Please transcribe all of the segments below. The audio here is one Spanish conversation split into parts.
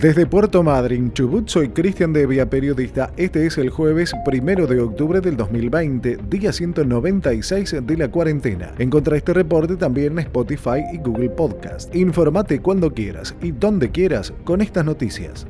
Desde Puerto Madryn, Chubut, soy Cristian Devia, periodista. Este es el jueves primero de octubre del 2020, día 196 de la cuarentena. Encontra este reporte también en Spotify y Google Podcast. Informate cuando quieras y donde quieras con estas noticias.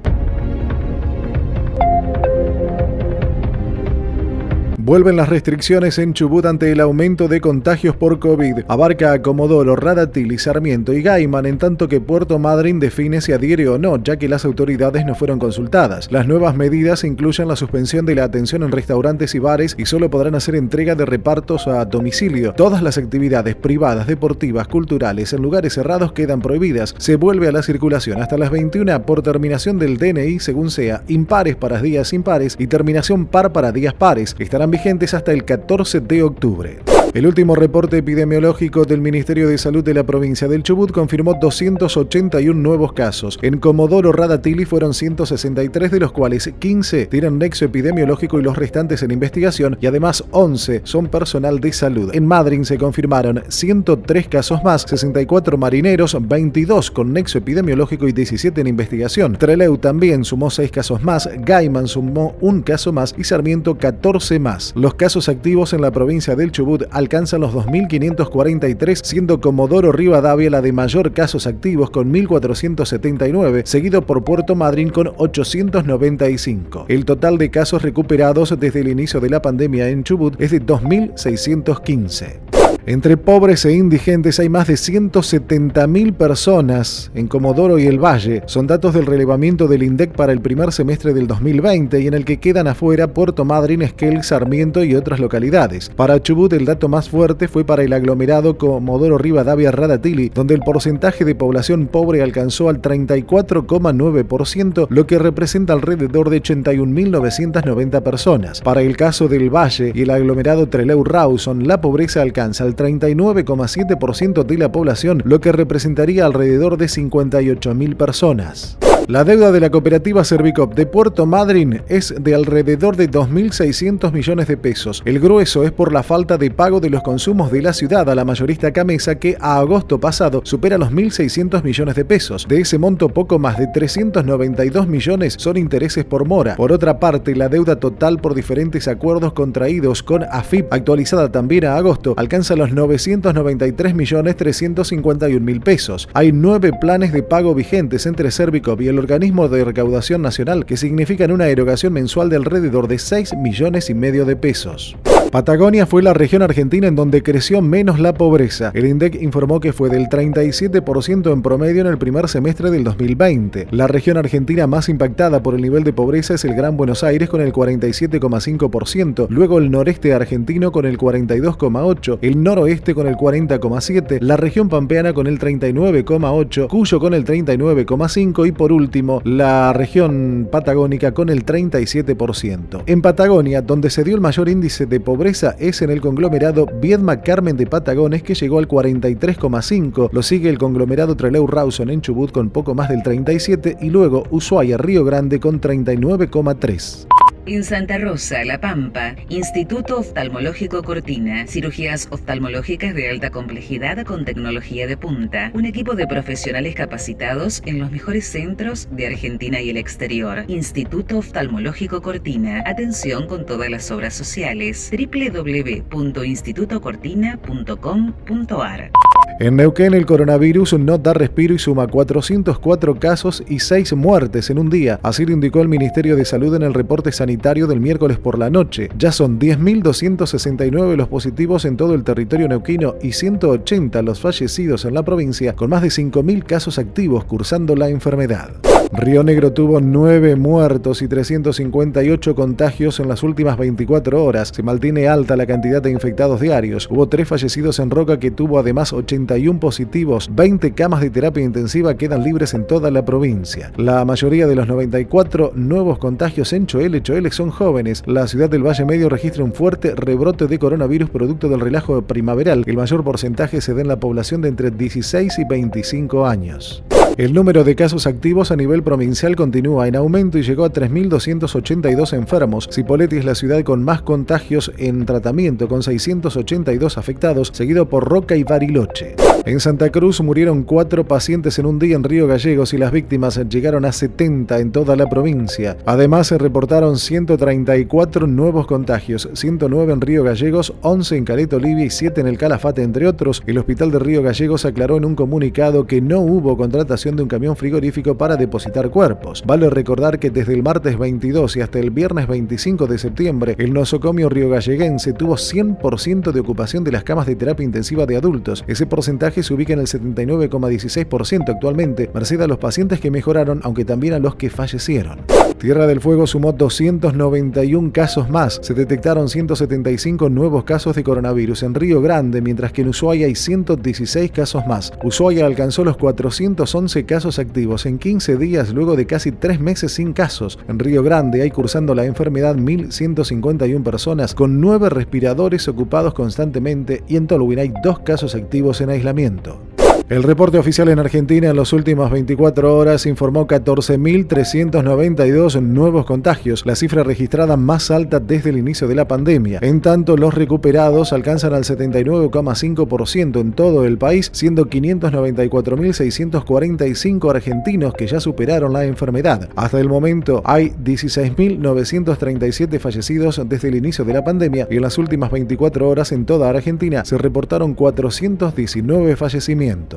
Vuelven las restricciones en Chubut ante el aumento de contagios por COVID. Abarca a Comodoro, Radatil Sarmiento y Gaiman, en tanto que Puerto Madryn define si adhiere o no, ya que las autoridades no fueron consultadas. Las nuevas medidas incluyen la suspensión de la atención en restaurantes y bares y solo podrán hacer entrega de repartos a domicilio. Todas las actividades privadas, deportivas, culturales en lugares cerrados quedan prohibidas. Se vuelve a la circulación hasta las 21 por terminación del DNI según sea, impares para días impares y terminación par para días pares. Estarán vigentes hasta el 14 de octubre. El último reporte epidemiológico del Ministerio de Salud de la provincia del Chubut confirmó 281 nuevos casos. En Comodoro Radatili fueron 163, de los cuales 15 tienen nexo epidemiológico y los restantes en investigación, y además 11 son personal de salud. En Madryn se confirmaron 103 casos más, 64 marineros, 22 con nexo epidemiológico y 17 en investigación. Treleu también sumó 6 casos más, Gaiman sumó un caso más y Sarmiento 14 más. Los casos activos en la provincia del Chubut alcanzan los 2.543, siendo Comodoro Rivadavia la de mayor casos activos con 1.479, seguido por Puerto Madryn con 895. El total de casos recuperados desde el inicio de la pandemia en Chubut es de 2.615. Entre pobres e indigentes hay más de 170.000 personas en Comodoro y el Valle. Son datos del relevamiento del INDEC para el primer semestre del 2020 y en el que quedan afuera Puerto Madryn, Esquel, Sarmiento y otras localidades. Para Chubut el dato más fuerte fue para el aglomerado Comodoro Rivadavia Radatili, donde el porcentaje de población pobre alcanzó al 34,9%, lo que representa alrededor de 81.990 personas. Para el caso del Valle y el aglomerado Trelew Rawson, la pobreza alcanza al 39,7% de la población, lo que representaría alrededor de 58.000 personas. La deuda de la cooperativa Servicop de Puerto Madryn es de alrededor de 2.600 millones de pesos. El grueso es por la falta de pago de los consumos de la ciudad a la mayorista Camesa que a agosto pasado supera los 1.600 millones de pesos. De ese monto poco más de 392 millones son intereses por mora. Por otra parte, la deuda total por diferentes acuerdos contraídos con AFIP, actualizada también a agosto, alcanza los 993 millones 351 mil pesos. Hay nueve planes de pago vigentes entre Servicop y el organismo de recaudación nacional que significan una erogación mensual de alrededor de 6 millones y medio de pesos. Patagonia fue la región argentina en donde creció menos la pobreza. El INDEC informó que fue del 37% en promedio en el primer semestre del 2020. La región argentina más impactada por el nivel de pobreza es el Gran Buenos Aires con el 47,5%, luego el noreste argentino con el 42,8%, el noroeste con el 40,7%, la región pampeana con el 39,8%, Cuyo con el 39,5% y por último la región patagónica con el 37%. En Patagonia, donde se dio el mayor índice de pobreza es en el conglomerado Viedma Carmen de Patagones que llegó al 43,5%, lo sigue el conglomerado Treleu Rawson en Chubut con poco más del 37% y luego Ushuaia Río Grande con 39,3%. En Santa Rosa, La Pampa, Instituto Oftalmológico Cortina, cirugías oftalmológicas de alta complejidad con tecnología de punta, un equipo de profesionales capacitados en los mejores centros de Argentina y el exterior. Instituto Oftalmológico Cortina, atención con todas las obras sociales. www.institutocortina.com.ar en Neuquén el coronavirus no da respiro y suma 404 casos y 6 muertes en un día, así lo indicó el Ministerio de Salud en el reporte sanitario del miércoles por la noche. Ya son 10.269 los positivos en todo el territorio neuquino y 180 los fallecidos en la provincia, con más de 5.000 casos activos cursando la enfermedad. Río Negro tuvo 9 muertos y 358 contagios en las últimas 24 horas. Se mantiene alta la cantidad de infectados diarios. Hubo 3 fallecidos en Roca que tuvo además 81 positivos. 20 camas de terapia intensiva quedan libres en toda la provincia. La mayoría de los 94 nuevos contagios en Choele, Choele son jóvenes. La ciudad del Valle Medio registra un fuerte rebrote de coronavirus producto del relajo primaveral. El mayor porcentaje se da en la población de entre 16 y 25 años. El número de casos activos a nivel provincial continúa en aumento y llegó a 3.282 enfermos. Cipolletti es la ciudad con más contagios en tratamiento, con 682 afectados, seguido por Roca y Bariloche. En Santa Cruz murieron cuatro pacientes en un día en Río Gallegos y las víctimas llegaron a 70 en toda la provincia. Además, se reportaron 134 nuevos contagios, 109 en Río Gallegos, 11 en Caleta Olivia y 7 en el Calafate, entre otros. El Hospital de Río Gallegos aclaró en un comunicado que no hubo contratación de un camión frigorífico para depositar cuerpos. Vale recordar que desde el martes 22 y hasta el viernes 25 de septiembre, el nosocomio riogalleguense tuvo 100% de ocupación de las camas de terapia intensiva de adultos. Ese porcentaje se ubica en el 79,16% actualmente, merced a los pacientes que mejoraron, aunque también a los que fallecieron. Tierra del Fuego sumó 291 casos más. Se detectaron 175 nuevos casos de coronavirus en Río Grande, mientras que en Ushuaia hay 116 casos más. Ushuaia alcanzó los 411 casos activos en 15 días luego de casi 3 meses sin casos. En Río Grande hay cursando la enfermedad 1.151 personas con 9 respiradores ocupados constantemente y en Toluín hay 2 casos activos en aislamiento. 100%. El reporte oficial en Argentina en las últimas 24 horas informó 14.392 nuevos contagios, la cifra registrada más alta desde el inicio de la pandemia. En tanto, los recuperados alcanzan al 79,5% en todo el país, siendo 594.645 argentinos que ya superaron la enfermedad. Hasta el momento hay 16.937 fallecidos desde el inicio de la pandemia y en las últimas 24 horas en toda Argentina se reportaron 419 fallecimientos.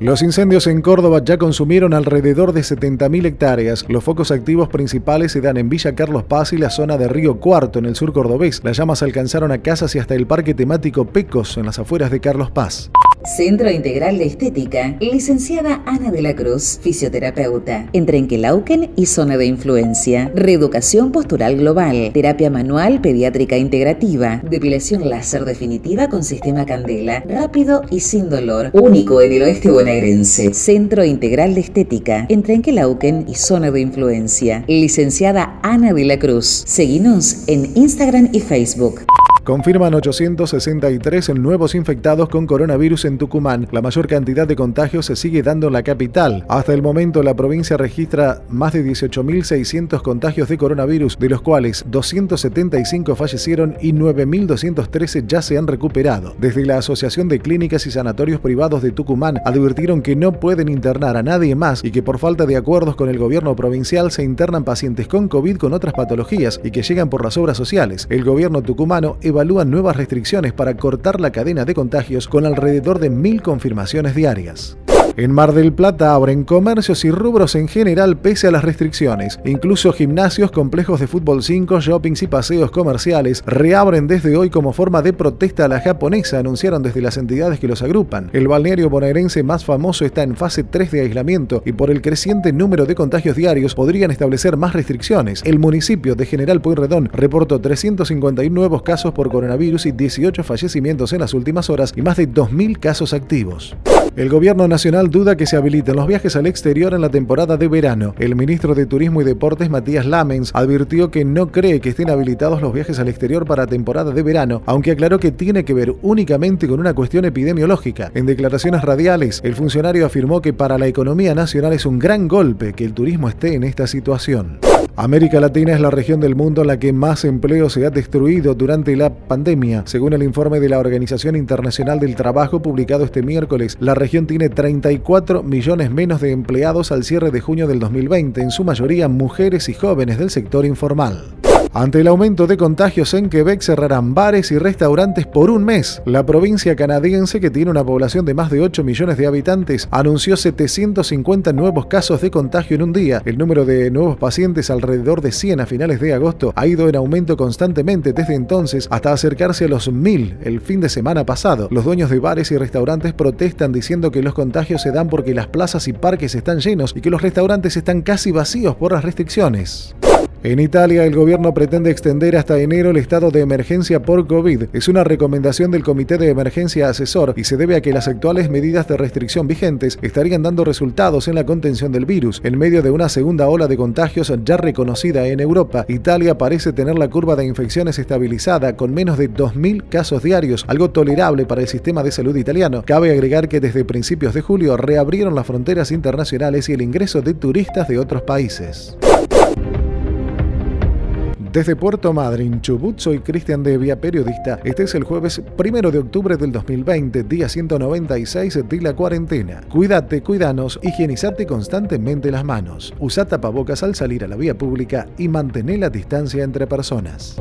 Los incendios en Córdoba ya consumieron alrededor de 70.000 hectáreas. Los focos activos principales se dan en Villa Carlos Paz y la zona de Río Cuarto, en el sur cordobés. Las llamas alcanzaron a casas y hasta el parque temático Pecos, en las afueras de Carlos Paz. Centro Integral de Estética, licenciada Ana de la Cruz, fisioterapeuta, en Trenquelauquen y zona de influencia, reeducación postural global, terapia manual pediátrica integrativa, depilación láser definitiva con sistema candela, rápido y sin dolor, único en el oeste bonaerense. Centro Integral de Estética, en Trenquelauquen y zona de influencia, licenciada Ana de la Cruz. Seguinos en Instagram y Facebook. Confirman 863 nuevos infectados con coronavirus en Tucumán. La mayor cantidad de contagios se sigue dando en la capital. Hasta el momento la provincia registra más de 18.600 contagios de coronavirus, de los cuales 275 fallecieron y 9.213 ya se han recuperado. Desde la Asociación de Clínicas y Sanatorios Privados de Tucumán advirtieron que no pueden internar a nadie más y que por falta de acuerdos con el gobierno provincial se internan pacientes con COVID con otras patologías y que llegan por las obras sociales. El gobierno tucumano evalúan nuevas restricciones para cortar la cadena de contagios con alrededor de mil confirmaciones diarias. En Mar del Plata abren comercios y rubros en general pese a las restricciones. Incluso gimnasios, complejos de fútbol 5, shoppings y paseos comerciales reabren desde hoy como forma de protesta a la japonesa, anunciaron desde las entidades que los agrupan. El balneario bonaerense más famoso está en fase 3 de aislamiento y por el creciente número de contagios diarios podrían establecer más restricciones. El municipio de General Pueyrredón reportó 351 nuevos casos por coronavirus y 18 fallecimientos en las últimas horas y más de 2.000 casos activos. El gobierno nacional duda que se habiliten los viajes al exterior en la temporada de verano. El ministro de Turismo y Deportes, Matías Lamens, advirtió que no cree que estén habilitados los viajes al exterior para temporada de verano, aunque aclaró que tiene que ver únicamente con una cuestión epidemiológica. En declaraciones radiales, el funcionario afirmó que para la economía nacional es un gran golpe que el turismo esté en esta situación. América Latina es la región del mundo en la que más empleo se ha destruido durante la pandemia. Según el informe de la Organización Internacional del Trabajo publicado este miércoles, la región tiene 34 millones menos de empleados al cierre de junio del 2020, en su mayoría mujeres y jóvenes del sector informal. Ante el aumento de contagios en Quebec cerrarán bares y restaurantes por un mes. La provincia canadiense, que tiene una población de más de 8 millones de habitantes, anunció 750 nuevos casos de contagio en un día. El número de nuevos pacientes, alrededor de 100 a finales de agosto, ha ido en aumento constantemente desde entonces hasta acercarse a los 1000 el fin de semana pasado. Los dueños de bares y restaurantes protestan diciendo que los contagios se dan porque las plazas y parques están llenos y que los restaurantes están casi vacíos por las restricciones. En Italia, el gobierno pretende extender hasta enero el estado de emergencia por COVID. Es una recomendación del Comité de Emergencia Asesor y se debe a que las actuales medidas de restricción vigentes estarían dando resultados en la contención del virus. En medio de una segunda ola de contagios ya reconocida en Europa, Italia parece tener la curva de infecciones estabilizada con menos de 2.000 casos diarios, algo tolerable para el sistema de salud italiano. Cabe agregar que desde principios de julio reabrieron las fronteras internacionales y el ingreso de turistas de otros países. Desde Puerto Madryn, Chubut, soy Cristian Devia, periodista. Este es el jueves primero de octubre del 2020, día 196 de la cuarentena. Cuídate, cuidanos, higienizate constantemente las manos. Usa tapabocas al salir a la vía pública y mantén la distancia entre personas.